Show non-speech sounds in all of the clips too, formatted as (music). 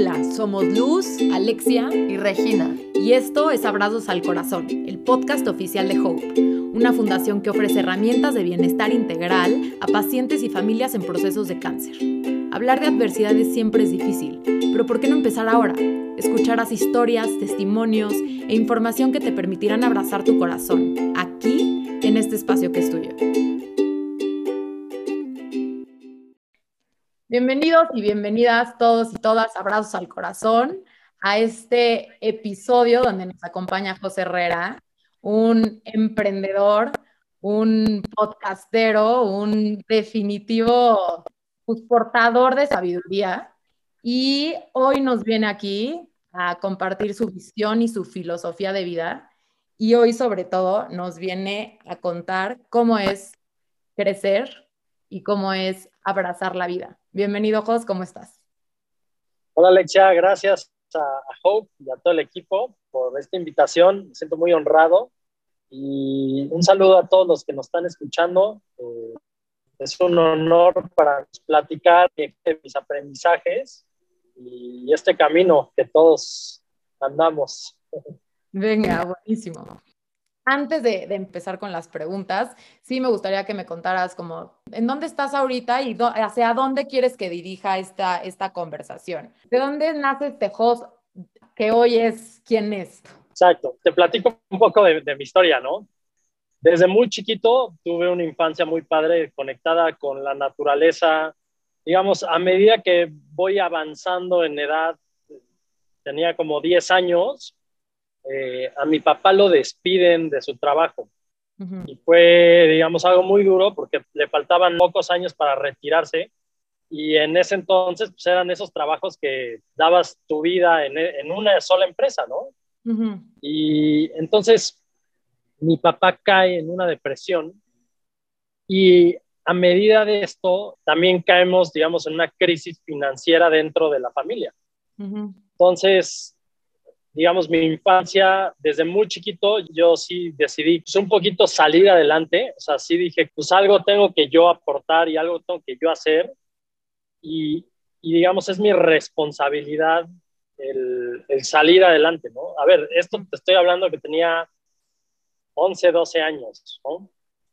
Hola, somos Luz, Alexia y Regina. Y esto es Abrazos al Corazón, el podcast oficial de Hope, una fundación que ofrece herramientas de bienestar integral a pacientes y familias en procesos de cáncer. Hablar de adversidades siempre es difícil, pero ¿por qué no empezar ahora? Escucharás historias, testimonios e información que te permitirán abrazar tu corazón, aquí, en este espacio que es tuyo. Bienvenidos y bienvenidas todos y todas, abrazos al corazón, a este episodio donde nos acompaña José Herrera, un emprendedor, un podcastero, un definitivo pues, portador de sabiduría. Y hoy nos viene aquí a compartir su visión y su filosofía de vida. Y hoy sobre todo nos viene a contar cómo es crecer y cómo es abrazar la vida. Bienvenido, Jos, ¿cómo estás? Hola, Alexia, gracias a, Hope y a todo el equipo por esta invitación. Me siento muy honrado y un saludo a todos los que nos están escuchando. Eh, es un honor para platicar de mis aprendizajes y este camino que todos andamos. Venga, buenísimo antes de, empezar con las preguntas, sí me gustaría que me contaras como en dónde estás ahorita y hacia dónde quieres que dirija esta, esta conversación. ¿De dónde nace este host que hoy es quién es? Exacto, te platico un poco de, de mi historia, ¿no? Desde muy chiquito tuve una infancia muy padre, conectada con la naturaleza. Digamos, a medida que voy avanzando en edad, tenía como 10 años, eh, a mi papá lo despiden de su trabajo. Y fue, digamos, algo muy duro porque le faltaban pocos años para retirarse. Y en ese entonces, pues eran esos trabajos que dabas tu vida en, en una sola empresa, ¿no? Y entonces mi papá cae en una depresión y a medida de esto también caemos, digamos, en una crisis financiera dentro de la familia. Entonces, digamos, mi infancia, desde muy chiquito, yo sí decidí pues, un poquito salir adelante, o sea, sí dije, pues algo tengo que yo aportar y algo tengo que yo hacer, y, y digamos, es mi responsabilidad el, el, salir adelante, ¿no? A ver, esto te estoy hablando que tenía 11, 12 años, ¿no?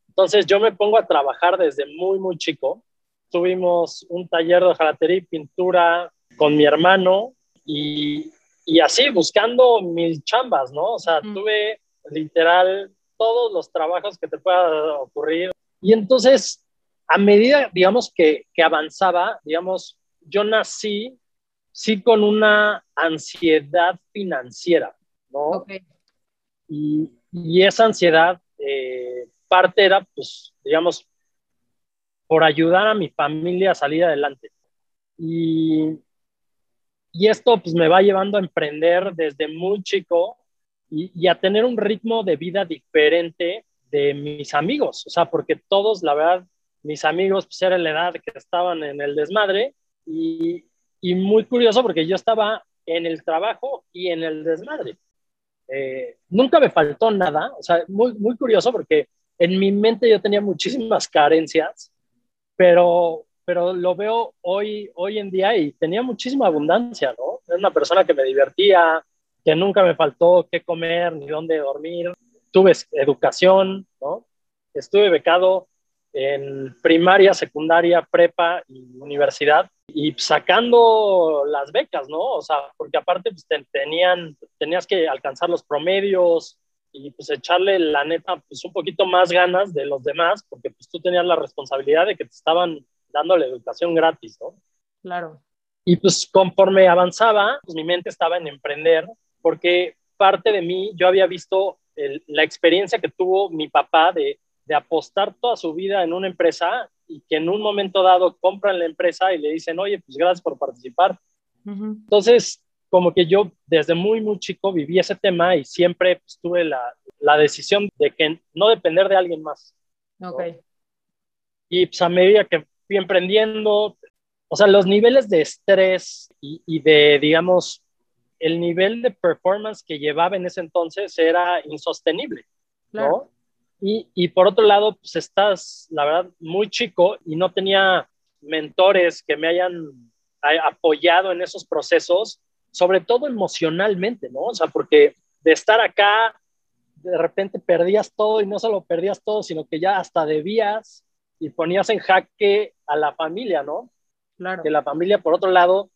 Entonces yo me pongo a trabajar desde muy, muy chico. Tuvimos un taller de jalatería y pintura con mi hermano y, y así buscando mil chambas, ¿no? O sea, tuve literal todos los trabajos que te pueda ocurrir. Y entonces, a medida, digamos, que, que avanzaba, digamos, yo nací sí con una ansiedad financiera, ¿no? Y, y, esa ansiedad, eh, parte era, pues, digamos, por ayudar a mi familia a salir adelante. Y y esto pues me va llevando a emprender desde muy chico y, a tener un ritmo de vida diferente de mis amigos, o sea, porque todos, la verdad, mis amigos pues eran la edad que estaban en el desmadre y, muy curioso porque yo estaba en el trabajo y en el desmadre. Eh, nunca me faltó nada, o sea, muy, muy curioso porque en mi mente yo tenía muchísimas carencias, pero pero lo veo hoy, hoy en día y tenía muchísima abundancia, ¿no? Era una persona que me divertía, que nunca me faltó qué comer ni dónde dormir. Tuve educación, ¿no? Estuve becado en primaria, secundaria, prepa y universidad y sacando las becas, ¿no? O sea, porque aparte pues, tenían, tenías que alcanzar los promedios y pues echarle la neta pues un poquito más ganas de los demás porque pues tú tenías la responsabilidad de que te estaban dando la educación gratis, ¿no? Claro. Y pues conforme avanzaba, pues mi mente estaba en emprender, porque parte de mí, yo había visto la experiencia que tuvo mi papá de, de, apostar toda su vida en una empresa y que en un momento dado compran la empresa y le dicen, oye, pues gracias por participar. Entonces, como que yo desde muy, muy chico viví ese tema y siempre pues, tuve la, la, decisión de que no depender de alguien más. Ok. Y pues a medida que fui emprendiendo, o sea, los niveles de estrés y, de, digamos, el nivel de performance que llevaba en ese entonces era insostenible, ¿no? Y, y, por otro lado, pues estás, la verdad, muy chico y no tenía mentores que me hayan apoyado en esos procesos, sobre todo emocionalmente, ¿no? O sea, porque de estar acá, de repente perdías todo y no solo perdías todo, sino que ya hasta debías y ponías en jaque a la familia, ¿no? Claro. Que la familia, por otro lado,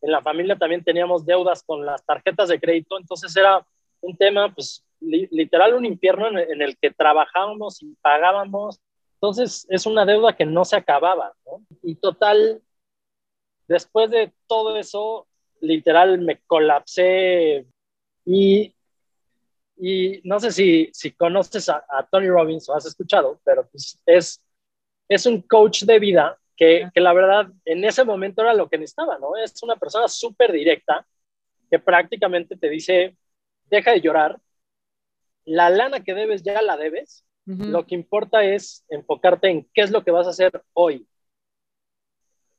en la familia también teníamos deudas con las tarjetas de crédito, entonces era un tema, pues, literal un infierno en, el que trabajábamos y pagábamos. Entonces es una deuda que no se acababa, ¿no? Y total, después de todo eso, literal me colapsé y, y no sé si, si conoces a, Tony Robbins o has escuchado, pero pues es, es un coach de vida que, que, la verdad en ese momento era lo que necesitaba, ¿no? Es una persona súper directa que prácticamente te dice, deja de llorar, la lana que debes ya la debes, lo que importa es enfocarte en qué es lo que vas a hacer hoy.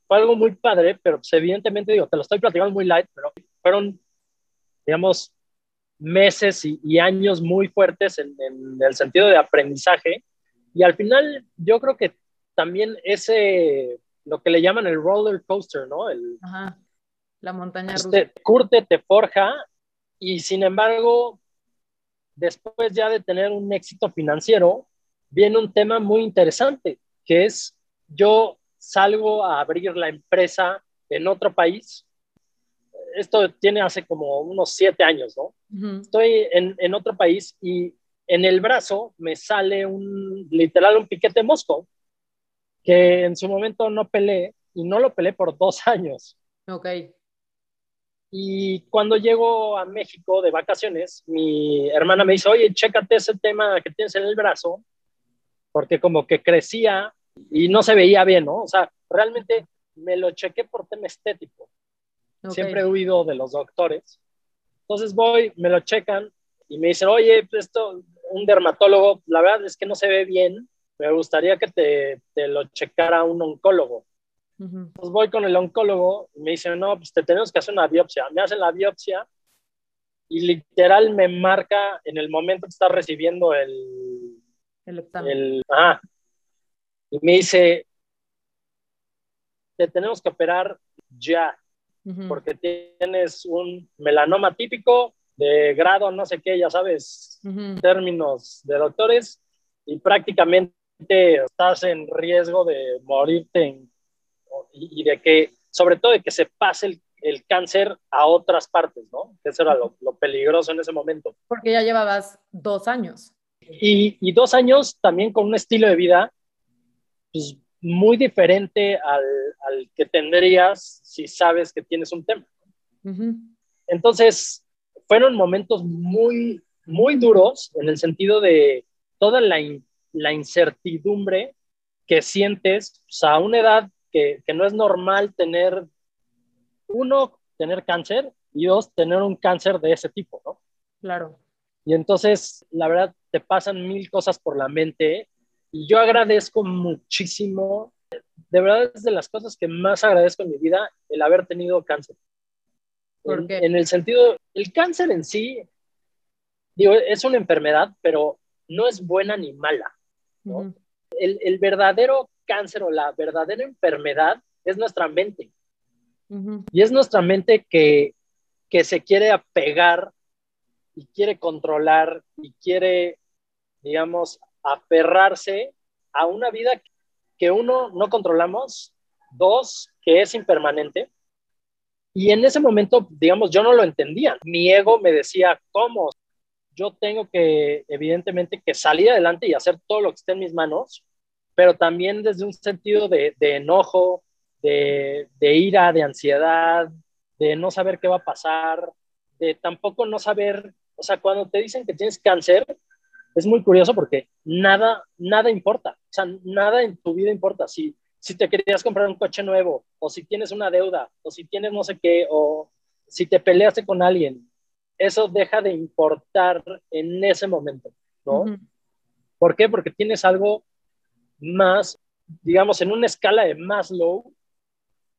Fue algo muy padre, pero pues, evidentemente digo, te lo estoy platicando muy light, pero fueron, digamos, meses y, años muy fuertes en, el sentido de aprendizaje. Y al final yo creo que también ese, lo que le llaman el roller coaster, ¿no? El, Ajá. La montaña rusa. Te curte, te forja y sin embargo después ya de tener un éxito financiero, viene un tema muy interesante, que es yo salgo a abrir la empresa en otro país. Esto tiene hace como unos siete años, ¿no? Estoy en, en, otro país y en el brazo me sale un, literal, un piquete mosco, que en su momento no peleé y no lo peleé por dos (laughs) años. Ok. Y cuando llego a México de vacaciones, mi hermana me dice, oye, chécate ese tema que tienes en el brazo, porque como que crecía y no se veía bien, ¿no? O sea, realmente me lo chequé por tema estético. Siempre he huido de los doctores. Entonces voy, me lo checan y me dicen, oye, pues esto, un dermatólogo, la verdad es que no se ve bien, me gustaría que te, te lo checara un oncólogo. Pues voy con el oncólogo y me dice, no, pues te tenemos que hacer una biopsia. Me hacen la biopsia y literal me marca en el momento que está recibiendo el... El. El, y me dice, te tenemos que operar ya, porque tienes un melanoma típico de grado no sé qué, ya sabes, términos de doctores, y prácticamente estás en riesgo de morirte en y, de que, sobre todo, de que se pase el, el cáncer a otras partes, ¿no? Eso era lo, lo, peligroso en ese momento. Porque ya llevabas dos años. Y, y, dos años también con un estilo de vida pues, muy diferente al, al, que tendrías si sabes que tienes un tema. Entonces, fueron momentos muy, muy duros en el sentido de toda la, la incertidumbre que sientes pues, a una edad que, no es normal tener, uno, tener cáncer y dos, tener un cáncer de ese tipo, ¿no? Claro. Y entonces, la verdad, te pasan mil cosas por la mente y yo agradezco muchísimo, de verdad es de las cosas que más agradezco en mi vida, el haber tenido cáncer. ¿Por qué? En, el sentido, el cáncer en sí, digo, es una enfermedad, pero no es buena ni mala. ¿No? el, el, verdadero cáncer o la verdadera enfermedad es nuestra mente. Y es nuestra mente que, que se quiere apegar y quiere controlar y quiere, digamos, aferrarse a una vida que uno no controlamos, dos, que es impermanente. Y en ese momento, digamos, yo no lo entendía. Mi ego me decía, ¿cómo? Yo tengo que, evidentemente, que salir adelante y hacer todo lo que esté en mis manos pero también desde un sentido de, enojo, de, ira, de ansiedad, de no saber qué va a pasar, de tampoco no saber, o sea, cuando te dicen que tienes cáncer, es muy curioso porque nada, nada importa, o sea, nada en tu vida importa. Si, si te querías comprar un coche nuevo, o si tienes una deuda, o si tienes no sé qué, o si te peleaste con alguien, eso deja de importar en ese momento, ¿no? ¿Por qué? Porque tienes algo más, digamos, en una escala de más low,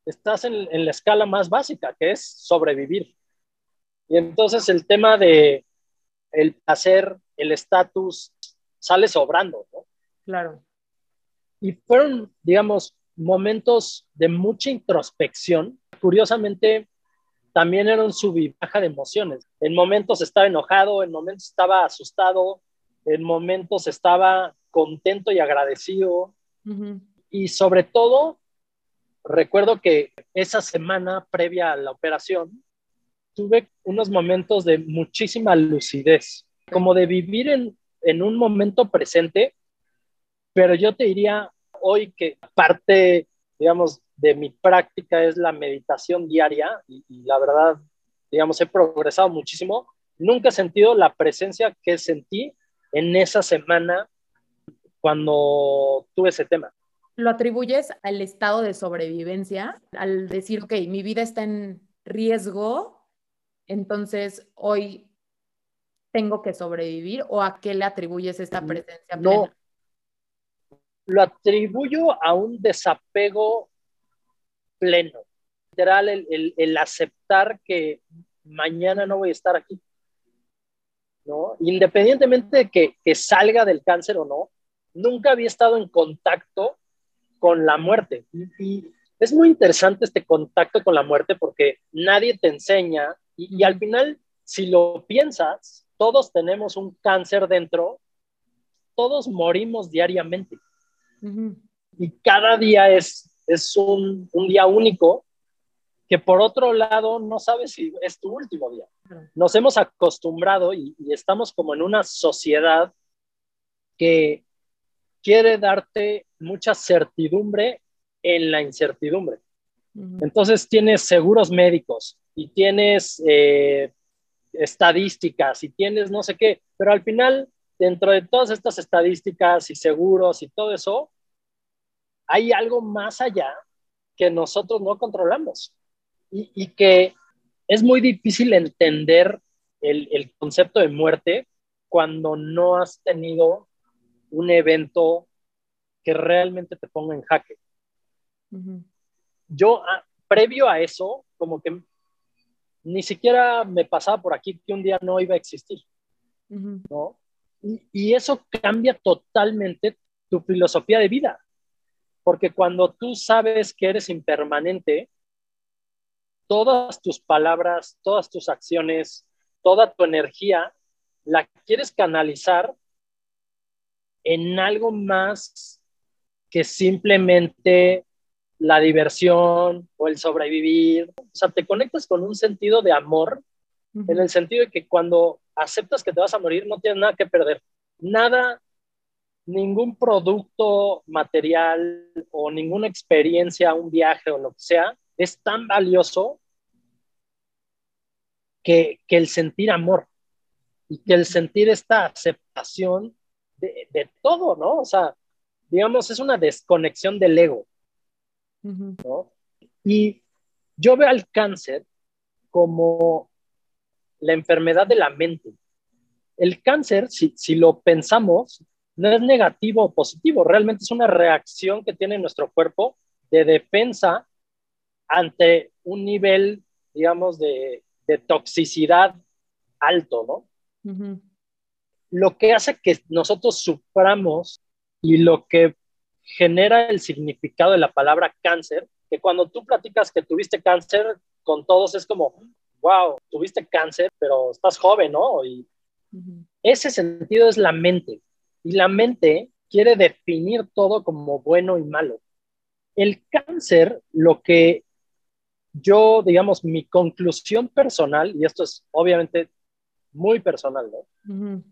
estás en, la escala más básica, que es sobrevivir. Y entonces el tema de el placer, el estatus, sale sobrando, ¿no? Claro. Y fueron, digamos, momentos de mucha introspección, curiosamente también era un sub y baja de emociones. En momentos estaba enojado, en momentos estaba asustado, en momentos estaba contento y agradecido. Y sobre todo, recuerdo que esa semana previa a la operación, tuve unos momentos de muchísima lucidez, como de vivir en, en un momento presente, pero yo te diría hoy que parte, digamos, de mi práctica es la meditación diaria y, la verdad, digamos, he progresado muchísimo. Nunca he sentido la presencia que sentí en esa semana cuando tuve ese tema. ¿Lo atribuyes al estado de sobrevivencia? Al decir, ok, mi vida está en riesgo, entonces hoy tengo que sobrevivir o a qué le atribuyes esta mm, presencia no, Lo atribuyo a un desapego pleno. Literal, el, aceptar que mañana no voy a estar aquí. ¿no? Independientemente de que, que salga del cáncer o no, nunca había estado en contacto con la muerte. Y, es muy interesante este contacto con la muerte porque nadie te enseña y, al final, si lo piensas, todos tenemos un cáncer dentro, todos morimos diariamente. Y cada día es, es un, un, día único que por otro lado no sabes si es tu último día. Nos hemos acostumbrado y, y estamos como en una sociedad que quiere darte mucha certidumbre en la incertidumbre. Entonces tienes seguros médicos y tienes eh, estadísticas y tienes no sé qué, pero al final, dentro de todas estas estadísticas y seguros y todo eso, hay algo más allá que nosotros no controlamos y, y que es muy difícil entender el, el, concepto de muerte cuando no has tenido un evento que realmente te ponga en jaque. Yo, ah, previo a eso, como que ni siquiera me pasaba por aquí que un día no iba a existir, ¿no? Y, y, eso cambia totalmente tu filosofía de vida, porque cuando tú sabes que eres impermanente, todas tus palabras, todas tus acciones, toda tu energía, la quieres canalizar en algo más que simplemente la diversión o el sobrevivir. O sea, te conectas con un sentido de amor, en el sentido de que cuando aceptas que te vas a morir, no tienes nada que perder. Nada, ningún producto material o ninguna experiencia, un viaje o lo que sea, es tan valioso que, que el sentir amor y que el sentir esta aceptación de, todo, ¿no? O sea, digamos, es una desconexión del ego, ¿no? Y yo veo al cáncer como la enfermedad de la mente. El cáncer, si, si lo pensamos, no es negativo o positivo, realmente es una reacción que tiene nuestro cuerpo de defensa ante un nivel, digamos, de, de toxicidad alto, ¿no? lo que hace que nosotros suframos y lo que genera el significado de la palabra cáncer, que cuando tú platicas que tuviste cáncer con todos es como, wow, tuviste cáncer, pero estás joven, ¿no? Y ese sentido es la mente. Y la mente quiere definir todo como bueno y malo. El cáncer, lo que yo, digamos, mi conclusión personal, y esto es obviamente muy personal, ¿no?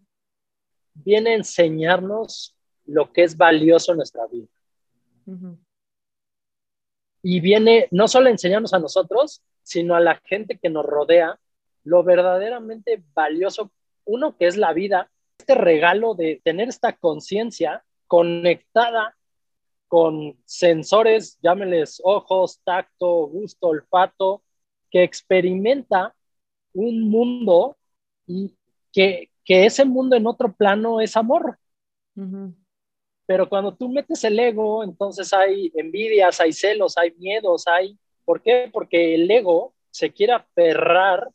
viene a enseñarnos lo que es valioso en nuestra vida. Y viene no solo a enseñarnos a nosotros, sino a la gente que nos rodea lo verdaderamente valioso, uno que es la vida, este regalo de tener esta conciencia conectada con sensores, llámeles ojos, tacto, gusto, olfato, que experimenta un mundo y que, que ese mundo en otro plano es amor. Pero cuando tú metes el ego, entonces hay envidias, hay celos, hay miedos, hay... ¿Por qué? Porque el ego se quiere aferrar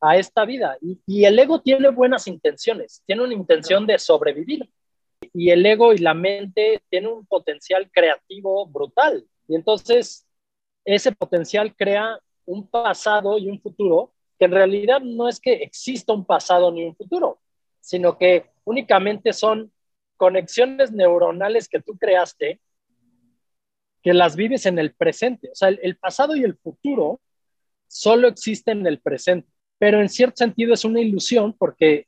a esta vida. Y, el ego tiene buenas intenciones, tiene una intención de sobrevivir. Y el ego y la mente tienen un potencial creativo brutal. Y entonces ese potencial crea un pasado y un futuro que en realidad no es que exista un pasado ni un futuro, sino que únicamente son conexiones neuronales que tú creaste que las vives en el presente. O sea, el, pasado y el futuro solo existen en el presente, pero en cierto sentido es una ilusión porque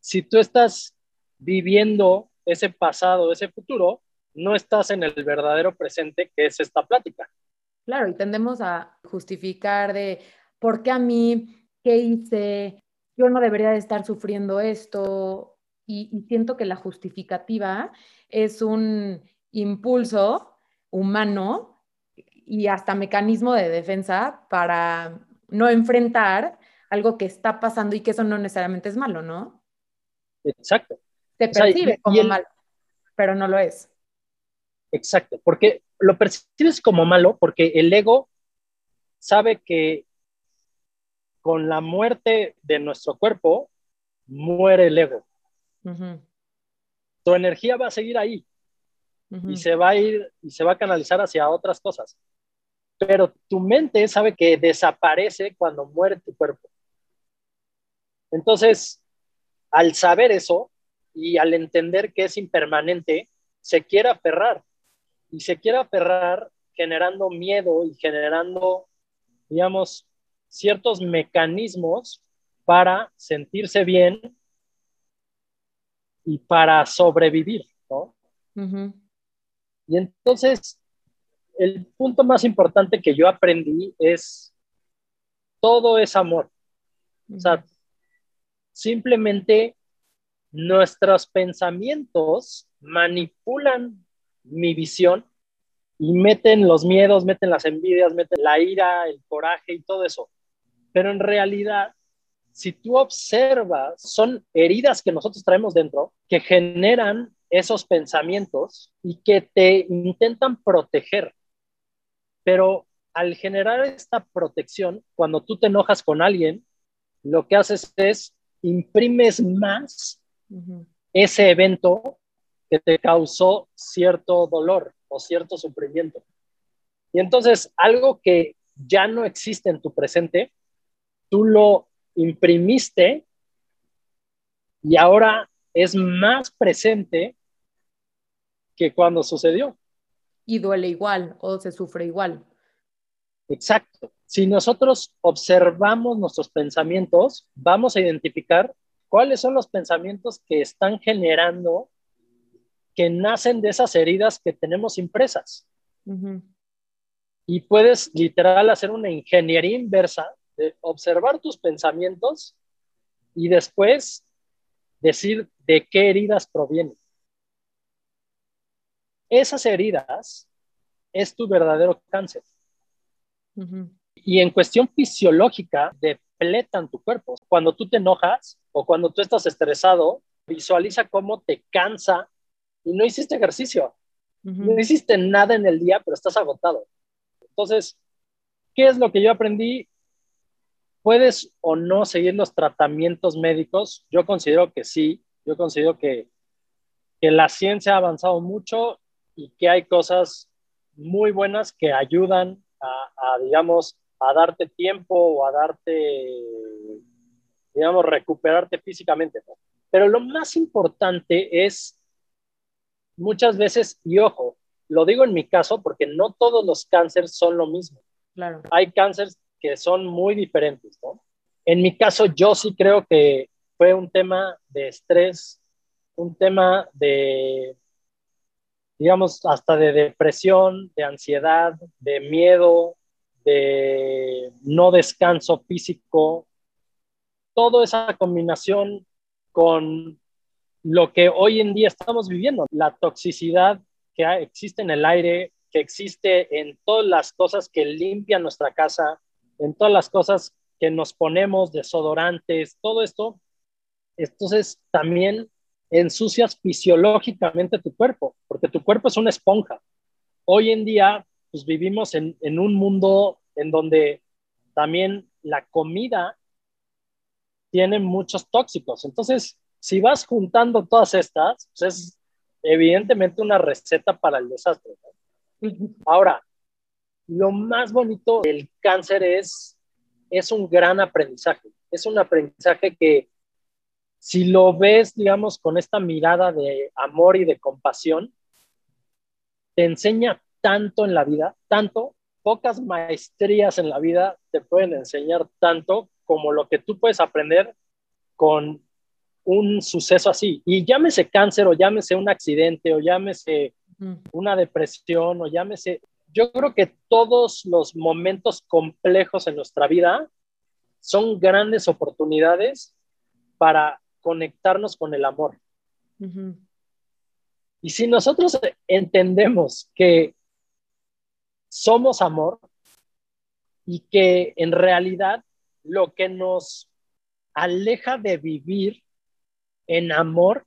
si tú estás viviendo ese pasado, ese futuro, no estás en el verdadero presente que es esta plática. Claro, y tendemos a justificar de por qué a mí, qué hice, yo no debería de estar sufriendo esto, y, siento que la justificativa es un impulso humano y hasta mecanismo de defensa para no enfrentar algo que está pasando y que eso no necesariamente es malo, ¿no? Exacto. Se percibe como malo, pero no lo es. Exacto, porque lo percibes como malo porque el ego sabe que con la muerte de nuestro cuerpo muere el ego. Tu energía va a seguir ahí y se va a ir y se va a canalizar hacia otras cosas. Pero tu mente sabe que desaparece cuando muere tu cuerpo. Entonces, al saber eso y al entender que es impermanente, se quiere aferrar y se quiere aferrar generando miedo y generando, digamos, ciertos mecanismos para sentirse bien y para sobrevivir, ¿no? Y entonces, el punto más importante que yo aprendí es, todo es amor. O sea, simplemente nuestros pensamientos manipulan mi visión y meten los miedos, meten las envidias, meten la ira, el coraje y todo eso. Pero en realidad, si tú observas, son heridas que nosotros traemos dentro que generan esos pensamientos y que te intentan proteger. Pero al generar esta protección, cuando tú te enojas con alguien, lo que haces es imprimes más ese evento que te causó cierto dolor o cierto sufrimiento. Y entonces algo que ya no existe en tu presente, tú lo imprimiste y ahora es más presente que cuando sucedió. Y duele igual o se sufre igual. Exacto. Si nosotros observamos nuestros pensamientos, vamos a identificar cuáles son los pensamientos que están generando que nacen de esas heridas que tenemos impresas. Y puedes literal hacer una ingeniería inversa de observar tus pensamientos y después decir de qué heridas provienen. Esas heridas es tu verdadero cáncer. Y en cuestión fisiológica, depletan tu cuerpo. Cuando tú te enojas o cuando tú estás estresado, visualiza cómo te cansa y no hiciste ejercicio. No hiciste nada en el día, pero estás agotado. Entonces, ¿qué es lo que yo aprendí? ¿Puedes o no seguir los tratamientos médicos? Yo considero que sí. Yo considero que, que la ciencia ha avanzado mucho y que hay cosas muy buenas que ayudan a, digamos, a darte tiempo o a darte, digamos, recuperarte físicamente. Pero lo más importante es muchas veces, y ojo, lo digo en mi caso porque no todos los cánceres son lo mismo. Claro. Hay cánceres que son muy diferentes, ¿no? En mi caso, yo sí creo que fue un tema de estrés, un tema de, digamos, hasta de depresión, de ansiedad, de miedo, no descanso físico, toda esa combinación con lo que hoy en día estamos viviendo, la toxicidad que existe en el aire, que existe en todas las cosas que limpian nuestra casa, en todas las cosas que nos ponemos, desodorantes, todo esto. Entonces también ensucias fisiológicamente tu cuerpo, porque tu cuerpo es una esponja. Hoy en día, pues vivimos en, en un mundo en donde también la comida tiene muchos tóxicos. Entonces, si vas juntando todas estas, pues es evidentemente una receta para el desastre. (laughs) Ahora, lo más bonito del cáncer es, es un gran aprendizaje. Es un aprendizaje que si lo ves, digamos, con esta mirada de amor y de compasión, te enseña tanto en la vida, tanto, pocas maestrías en la vida te pueden enseñar tanto como lo que tú puedes aprender con un suceso así. Y llámese cáncer o llámese un accidente o llámese una depresión o llámese, yo creo que todos los momentos complejos en nuestra vida son grandes oportunidades para conectarnos con el amor. Y si nosotros entendemos que somos amor y que en realidad lo que nos aleja de vivir en amor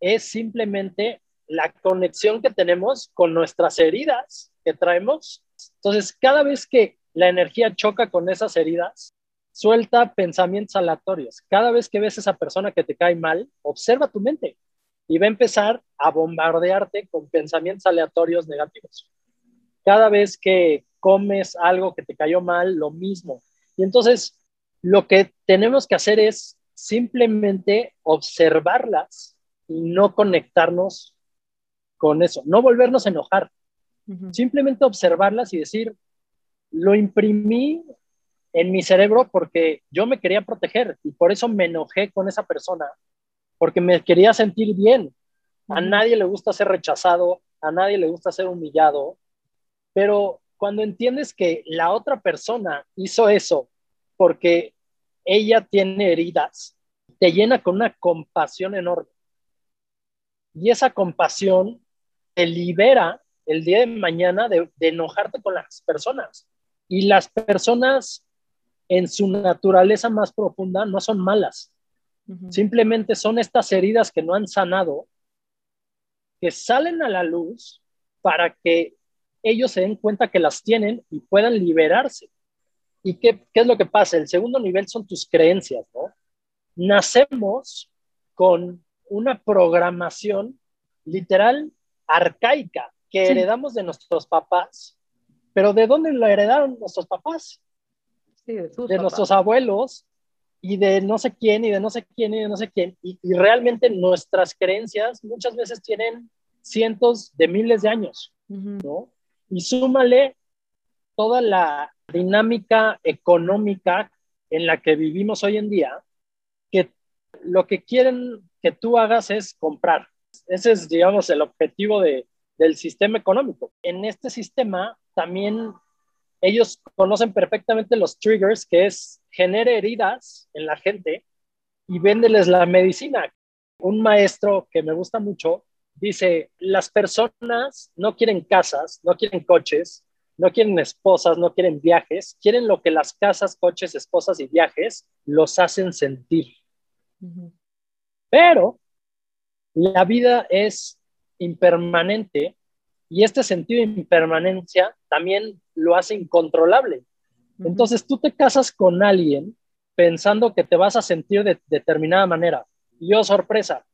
es simplemente la conexión que tenemos con nuestras heridas que traemos. Entonces, cada vez que la energía choca con esas heridas, suelta pensamientos aleatorios. Cada vez que ves a esa persona que te cae mal, observa tu mente y va a empezar a bombardearte con pensamientos aleatorios negativos. Cada vez que comes algo que te cayó mal, lo mismo. Y entonces, lo que tenemos que hacer es simplemente observarlas y no conectarnos con eso, no volvernos a enojar, simplemente observarlas y decir, lo imprimí en mi cerebro porque yo me quería proteger y por eso me enojé con esa persona, porque me quería sentir bien. A nadie le gusta ser rechazado, a nadie le gusta ser humillado, pero cuando entiendes que la otra persona hizo eso porque ella tiene heridas, te llena con una compasión enorme. Y esa compasión te libera el día de mañana de, enojarte con las personas. Y las personas en su naturaleza más profunda no son malas. Simplemente son estas heridas que no han sanado, que salen a la luz para que ellos se den cuenta que las tienen y puedan liberarse. ¿Y qué, qué es lo que pasa? El segundo nivel son tus creencias, ¿no? Nacemos con una programación literal arcaica que heredamos de nuestros papás, pero ¿de dónde lo heredaron nuestros papás? de, nuestros abuelos y de no sé quién y de no sé quién y de no sé quién. Y, y, realmente nuestras creencias muchas veces tienen cientos de miles de años, ¿no? Y súmale toda la dinámica económica en la que vivimos hoy en día, que lo que quieren que tú hagas es comprar. Ese es, digamos, el objetivo de, del sistema económico. En este sistema también ellos conocen perfectamente los triggers, que es genere heridas en la gente y véndeles la medicina. Un maestro que me gusta mucho dice, las personas no quieren casas, no quieren coches, no quieren esposas, no quieren viajes, quieren lo que las casas, coches, esposas y viajes los hacen sentir. Pero la vida es impermanente y este sentido de impermanencia también lo hace incontrolable. Entonces tú te casas con alguien pensando que te vas a sentir de determinada manera. Y oh, sorpresa,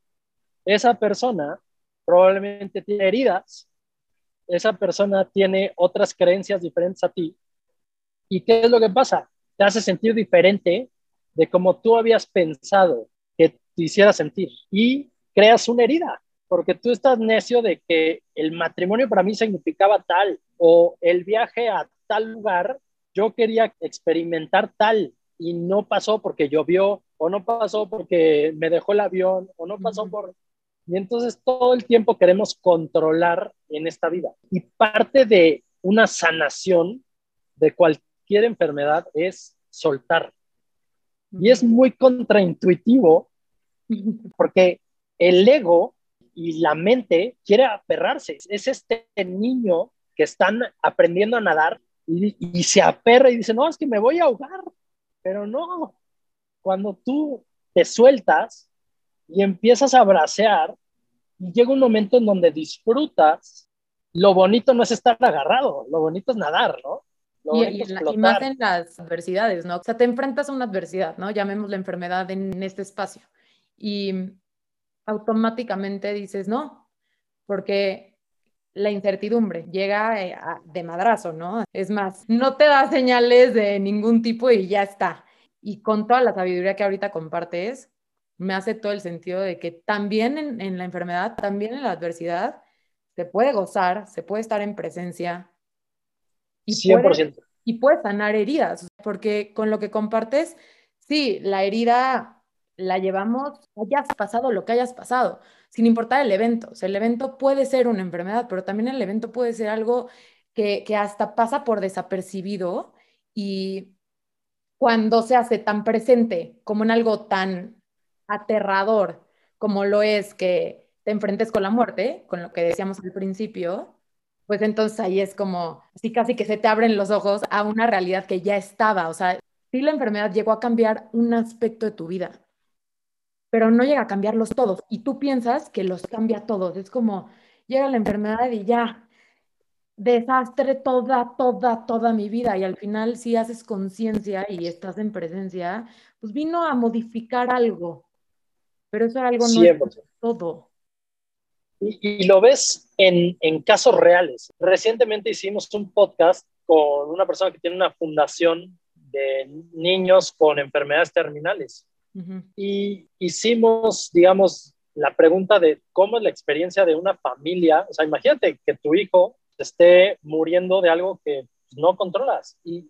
esa persona probablemente tiene heridas, esa persona tiene otras creencias diferentes a ti. ¿Y qué es lo que pasa? Te hace sentir diferente de como tú habías pensado que te hiciera sentir y creas una herida porque tú estás necio de que el matrimonio para mí significaba tal o el viaje a tal lugar, yo quería experimentar tal y no pasó porque llovió o no pasó porque me dejó el avión o no pasó por... Y entonces todo el tiempo queremos controlar en esta vida. Y parte de una sanación de cualquier enfermedad es soltar. Y es muy contraintuitivo (laughs) porque el ego y la mente quiere aferrarse. Es este niño que están aprendiendo a nadar y, se aperra y dice, no, es que me voy a ahogar. Pero no, cuando tú te sueltas y empiezas a bracear, y llega un momento en donde disfrutas, lo bonito no es estar agarrado, lo bonito es nadar, ¿no? y, y, más en las adversidades, ¿no? O sea, te enfrentas a una adversidad, ¿no? Llamemos la enfermedad en este espacio. Y automáticamente dices no, porque la incertidumbre llega eh, de madrazo, ¿no? Es más, no te da señales de ningún tipo y ya está. Y con toda la sabiduría que ahorita compartes, me hace todo el sentido de que también en, la enfermedad, también en la adversidad, se puede gozar, se puede estar en presencia. Y 100%. y puedes sanar heridas, porque con lo que compartes, sí, la herida la llevamos, hayas pasado lo que hayas pasado, sin importar el evento. O sea, el evento puede ser una enfermedad, pero también el evento puede ser algo que, que hasta pasa por desapercibido y cuando se hace tan presente como en algo tan aterrador como lo es que te enfrentes con la muerte, con lo que decíamos al principio, pues entonces ahí es como, así casi que se te abren los ojos a una realidad que ya estaba. O sea, sí la enfermedad llegó a cambiar un aspecto de tu vida, pero no llega a cambiarlos todos. Y tú piensas que los cambia todos. Es como, llega la enfermedad y ya, desastre toda, toda, toda mi vida. Y al final, si haces conciencia y estás en presencia, pues vino a modificar algo pero eso era algo no todo. Y, lo ves en, en, casos reales. Recientemente hicimos un podcast con una persona que tiene una fundación de niños con enfermedades terminales. Y hicimos, digamos, la pregunta de cómo es la experiencia de una familia. O sea, imagínate que tu hijo esté muriendo de algo que no controlas. Y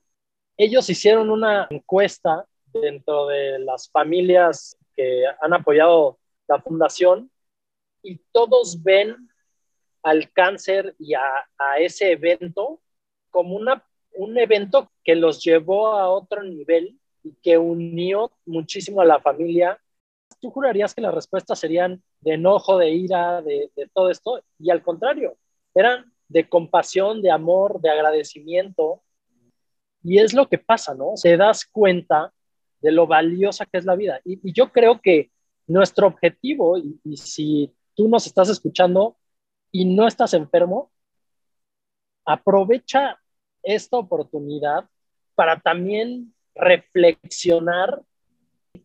ellos hicieron una encuesta dentro de las familias que han apoyado la fundación y todos ven al cáncer y a, ese evento como una, un evento que los llevó a otro nivel y que unió muchísimo a la familia. ¿Tú jurarías que las respuestas serían de enojo, de ira, de, todo esto? Y al contrario, eran de compasión, de amor, de agradecimiento. Y es lo que pasa, ¿no? Te das cuenta de lo valiosa que es la vida. Y, yo creo que nuestro objetivo, y, si tú nos estás escuchando y no estás enfermo, aprovecha esta oportunidad para también reflexionar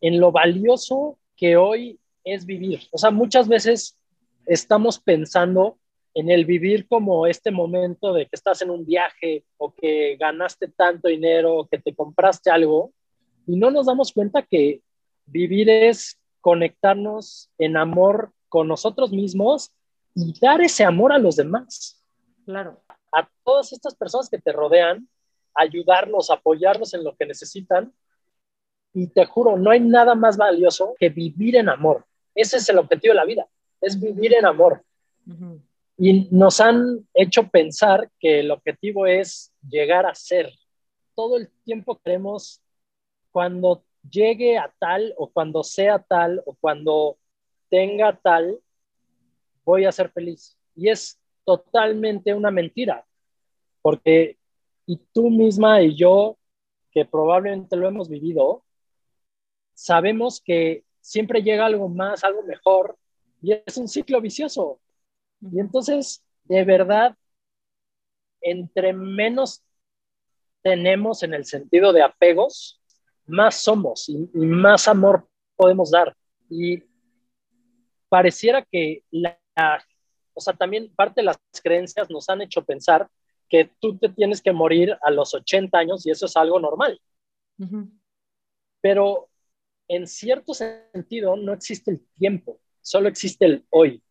en lo valioso que hoy es vivir. O sea, muchas veces estamos pensando en el vivir como este momento de que estás en un viaje o que ganaste tanto dinero o que te compraste algo y no nos damos cuenta que vivir es conectarnos en amor con nosotros mismos y dar ese amor a los demás. Claro. A todas estas personas que te rodean, ayudarlos, apoyarlos en lo que necesitan. Y te juro, no hay nada más valioso que vivir en amor. Ese es el objetivo de la vida, es vivir en amor. Y nos han hecho pensar que el objetivo es llegar a ser. Todo el tiempo queremos cuando llegue a tal o cuando sea tal o cuando tenga tal, voy a ser feliz. Y es totalmente una mentira, porque y tú misma y yo, que probablemente lo hemos vivido, sabemos que siempre llega algo más, algo mejor, y es un ciclo vicioso. Y entonces, de verdad, entre menos tenemos en el sentido de apegos, más somos y, más amor podemos dar. Y pareciera que la, o sea, también parte de las creencias nos han hecho pensar que tú te tienes que morir a los 80 años y eso es algo normal. Pero en cierto sentido no existe el tiempo, solo existe el hoy.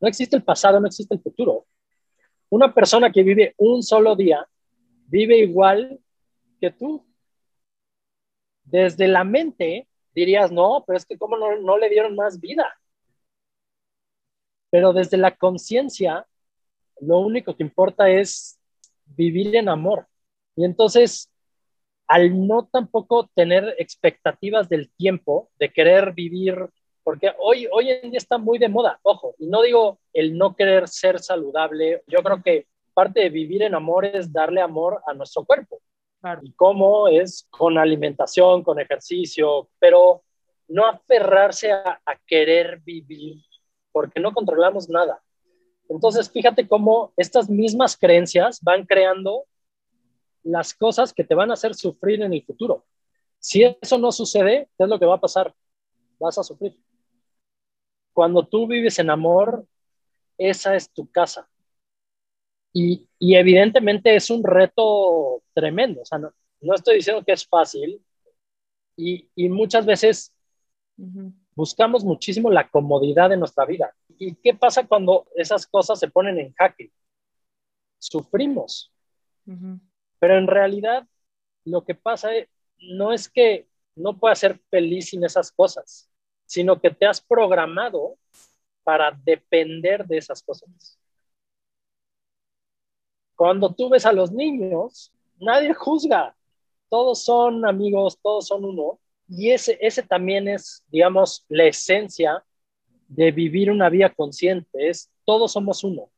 No existe el pasado, no existe el futuro. Una persona que vive un solo día vive igual que tú desde la mente dirías, no, pero es que cómo no, le dieron más vida. Pero desde la conciencia, lo único que importa es vivir en amor. Y entonces, al no tampoco tener expectativas del tiempo, de querer vivir, porque hoy, hoy en día está muy de moda, ojo, y no digo el no querer ser saludable, yo creo que parte de vivir en amor es darle amor a nuestro cuerpo. Y cómo es con alimentación, con ejercicio, pero no aferrarse a, querer vivir, porque no controlamos nada. Entonces, fíjate cómo estas mismas creencias van creando las cosas que te van a hacer sufrir en el futuro. Si eso no sucede, ¿qué es lo que va a pasar? Vas a sufrir. Cuando tú vives en amor, esa es tu casa. Y, y, evidentemente es un reto tremendo. O sea, no, no estoy diciendo que es fácil. Y, y muchas veces buscamos muchísimo la comodidad de nuestra vida. ¿Y qué pasa cuando esas cosas se ponen en jaque? Sufrimos. Pero en realidad lo que pasa es, no es que no puedas ser feliz sin esas cosas, sino que te has programado para depender de esas cosas. Cuando tú ves a los niños, nadie juzga, todos son amigos, todos son uno, y ese, ese también es, digamos, la esencia de vivir una vida consciente, es todos somos uno.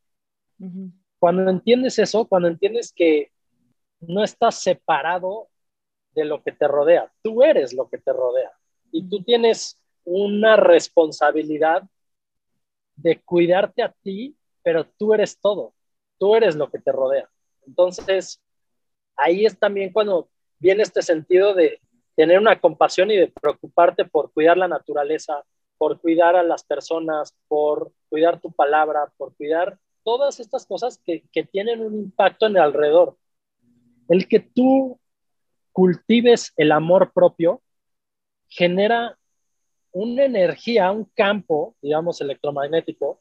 Cuando entiendes eso, cuando entiendes que no estás separado de lo que te rodea, tú eres lo que te rodea. Y tú tienes una responsabilidad de cuidarte a ti, pero tú eres todo, tú eres lo que te rodea. Entonces, ahí es también cuando viene este sentido de tener una compasión y de preocuparte por cuidar la naturaleza, por cuidar a las personas, por cuidar tu palabra, por cuidar todas estas cosas que, que tienen un impacto en el alrededor. El que tú cultives el amor propio genera una energía, un campo, digamos, electromagnético,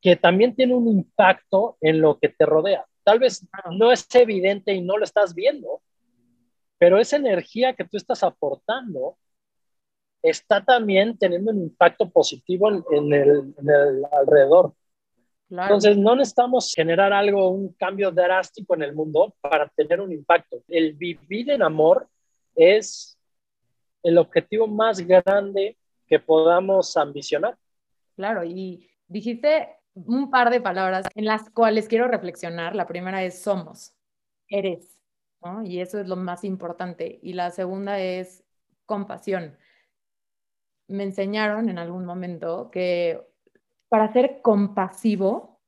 que también tiene un impacto en lo que te rodea. Tal vez no es evidente y no lo estás viendo, pero esa energía que tú estás aportando está también teniendo un impacto positivo en, el, alrededor. Entonces, no necesitamos generar algo, un cambio drástico en el mundo para tener un impacto. El vivir en amor es el objetivo más grande que podamos ambicionar. Claro, y dijiste un par de palabras en las cuales quiero reflexionar. La primera es somos, eres, ¿no? Y eso es lo más importante. Y la segunda es compasión. Me enseñaron en algún momento que para ser compasivo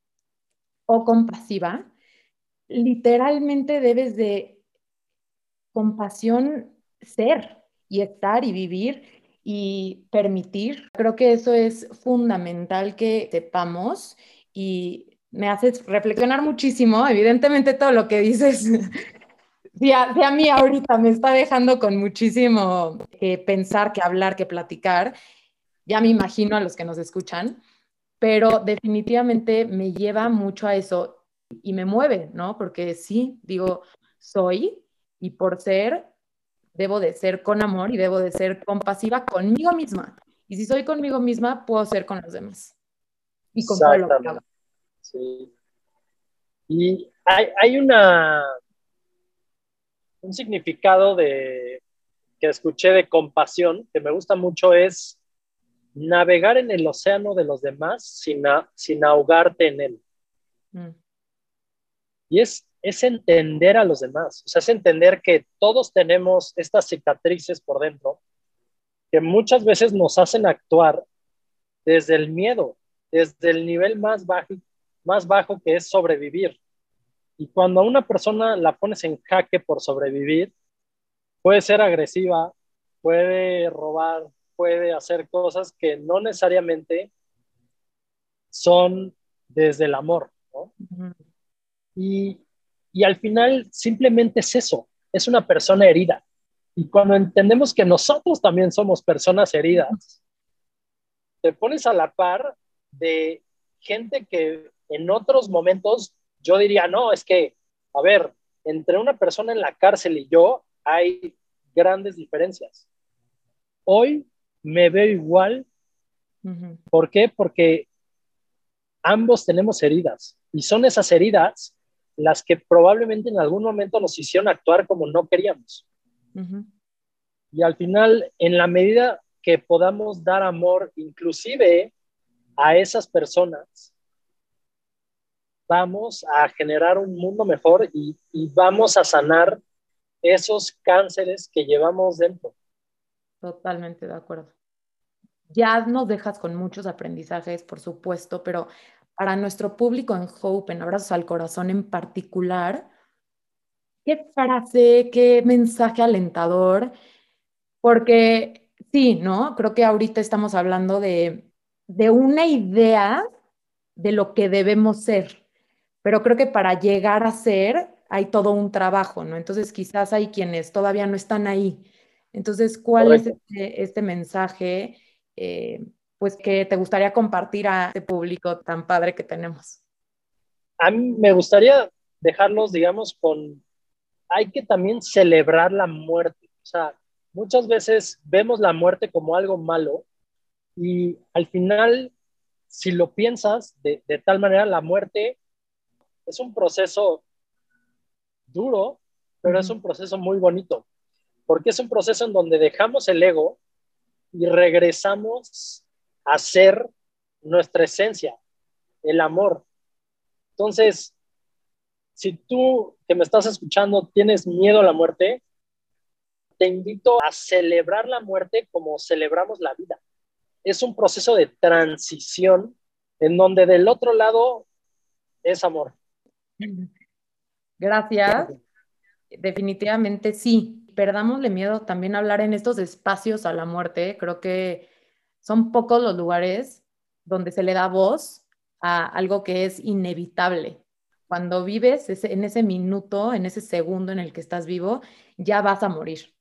o compasiva, literalmente debes de compasión ser y estar y vivir y permitir. Creo que eso es fundamental que sepamos y me haces reflexionar muchísimo. Evidentemente todo lo que dices (laughs) si a, mí ahorita me está dejando con muchísimo que pensar, que hablar, que platicar. Ya me imagino a los que nos escuchan, pero definitivamente me lleva mucho a eso y me mueve, ¿no? Porque sí, digo, soy y por ser, debo de ser con amor y debo de ser compasiva conmigo misma. Y si soy conmigo misma, puedo ser con los demás. Y con todo lo que hago. Sí. Y hay, hay una un significado de, que escuché de compasión, que me gusta mucho, es navegar en el océano de los demás sin, sin ahogarte en él. Mm. Y es, es entender a los demás, o sea, es entender que todos tenemos estas cicatrices por dentro que muchas veces nos hacen actuar desde el miedo, desde el nivel más bajo, más bajo que es sobrevivir. Y cuando a una persona la pones en jaque por sobrevivir, puede ser agresiva, puede robar, puede hacer cosas que no necesariamente son desde el amor. y, y al final simplemente es eso, es una persona herida. Y cuando entendemos que nosotros también somos personas heridas, te pones a la par de gente que en otros momentos yo diría, no, es que, a ver, entre una persona en la cárcel y yo hay grandes diferencias. Hoy me veo igual. ¿Por qué? Porque ambos tenemos heridas y son esas heridas las que probablemente en algún momento nos hicieron actuar como no queríamos. Y al final, en la medida que podamos dar amor inclusive a esas personas, vamos a generar un mundo mejor y, vamos a sanar esos cánceres que llevamos dentro. Totalmente de acuerdo. Ya nos dejas con muchos aprendizajes, por supuesto, pero para nuestro público en Hope, en Abrazos al Corazón en particular, ¿qué frase, qué mensaje alentador? Porque sí, ¿no? Creo que ahorita estamos hablando de, de una idea de lo que debemos ser, pero creo que para llegar a ser hay todo un trabajo, ¿no? Entonces quizás hay quienes todavía no están ahí. Entonces, ¿cuál es este, este mensaje, eh, pues, que te gustaría compartir a este público tan padre que tenemos? A mí me gustaría dejarnos, digamos, con, hay que también celebrar la muerte. O sea, muchas veces vemos la muerte como algo malo y al final, si lo piensas de, de tal manera, la muerte es un proceso duro, pero es un proceso muy bonito, porque es un proceso en donde dejamos el ego y regresamos a ser nuestra esencia, el amor. Entonces, si tú que me estás escuchando tienes miedo a la muerte, te invito a celebrar la muerte como celebramos la vida. Es un proceso de transición en donde del otro lado es amor. Gracias. Definitivamente sí. Perdámosle miedo también a hablar en estos espacios a la muerte. Creo que son pocos los lugares donde se le da voz a algo que es inevitable. Cuando vives en ese minuto, en ese segundo en el que estás vivo, ya vas a morir.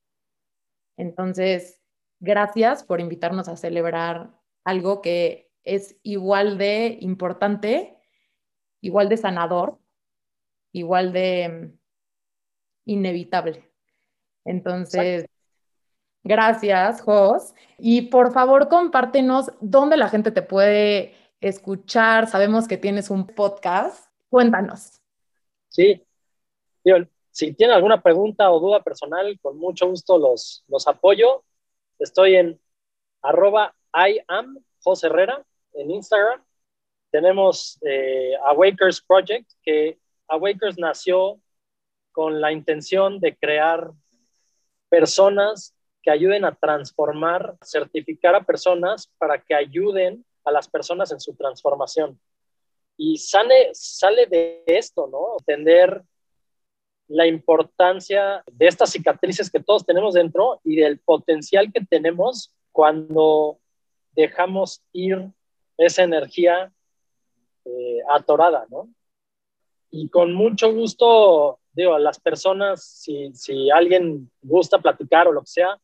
Entonces, gracias por invitarnos a celebrar algo que es igual de importante, igual de sanador igual de mm, inevitable. Entonces, gracias, Jos. Y por favor, compártenos dónde la gente te puede escuchar. Sabemos que tienes un podcast. Cuéntanos. Sí, si tienen alguna pregunta o duda personal, con mucho gusto los, los apoyo. Estoy en arroba I am José Herrera en Instagram. Tenemos eh, Awakers Project, que Awakers nació con la intención de crear personas que ayuden a transformar, certificar a personas para que ayuden a las personas en su transformación. Y sale, sale de esto, ¿no? Entender la importancia de estas cicatrices que todos tenemos dentro y del potencial que tenemos cuando dejamos ir esa energía eh, atorada, ¿no? y con mucho gusto, digo, a las personas, si, si alguien gusta platicar o lo que sea,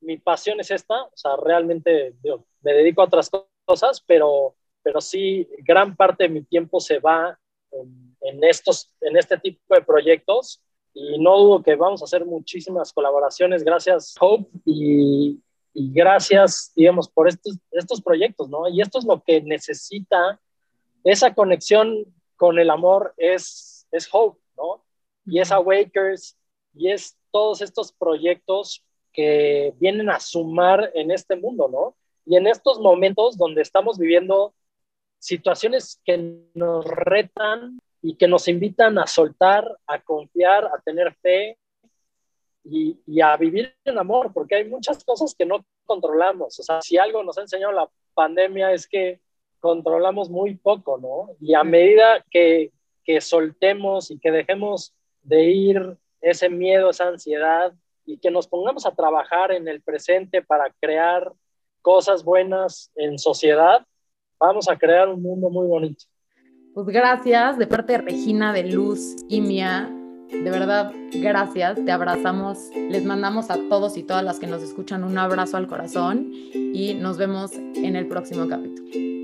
mi pasión es esta, o sea, realmente digo, me dedico a otras cosas, pero, pero sí, gran parte de mi tiempo se va en, en, estos, en este tipo de proyectos y no dudo que vamos a hacer muchísimas colaboraciones gracias Hope y, y gracias, digamos, por estos, estos proyectos, ¿no? Y esto es lo que necesita esa conexión con el amor es, es Hope, ¿no? Y es Awakers, y es todos estos proyectos que vienen a sumar en este mundo, ¿no? Y en estos momentos donde estamos viviendo situaciones que nos retan y que nos invitan a soltar, a confiar, a tener fe y, y, a vivir en amor, porque hay muchas cosas que no controlamos. O sea, si algo nos ha enseñado la pandemia es que controlamos muy poco, ¿no? Y a medida que, que soltemos y que dejemos de ir ese miedo, esa ansiedad y que nos pongamos a trabajar en el presente para crear cosas buenas en sociedad, vamos a crear un mundo muy bonito. Pues gracias de parte de Regina de Luz y Mía. De verdad, gracias. Te abrazamos. Les mandamos a todos y todas las que nos escuchan un abrazo al corazón y nos vemos en el próximo capítulo.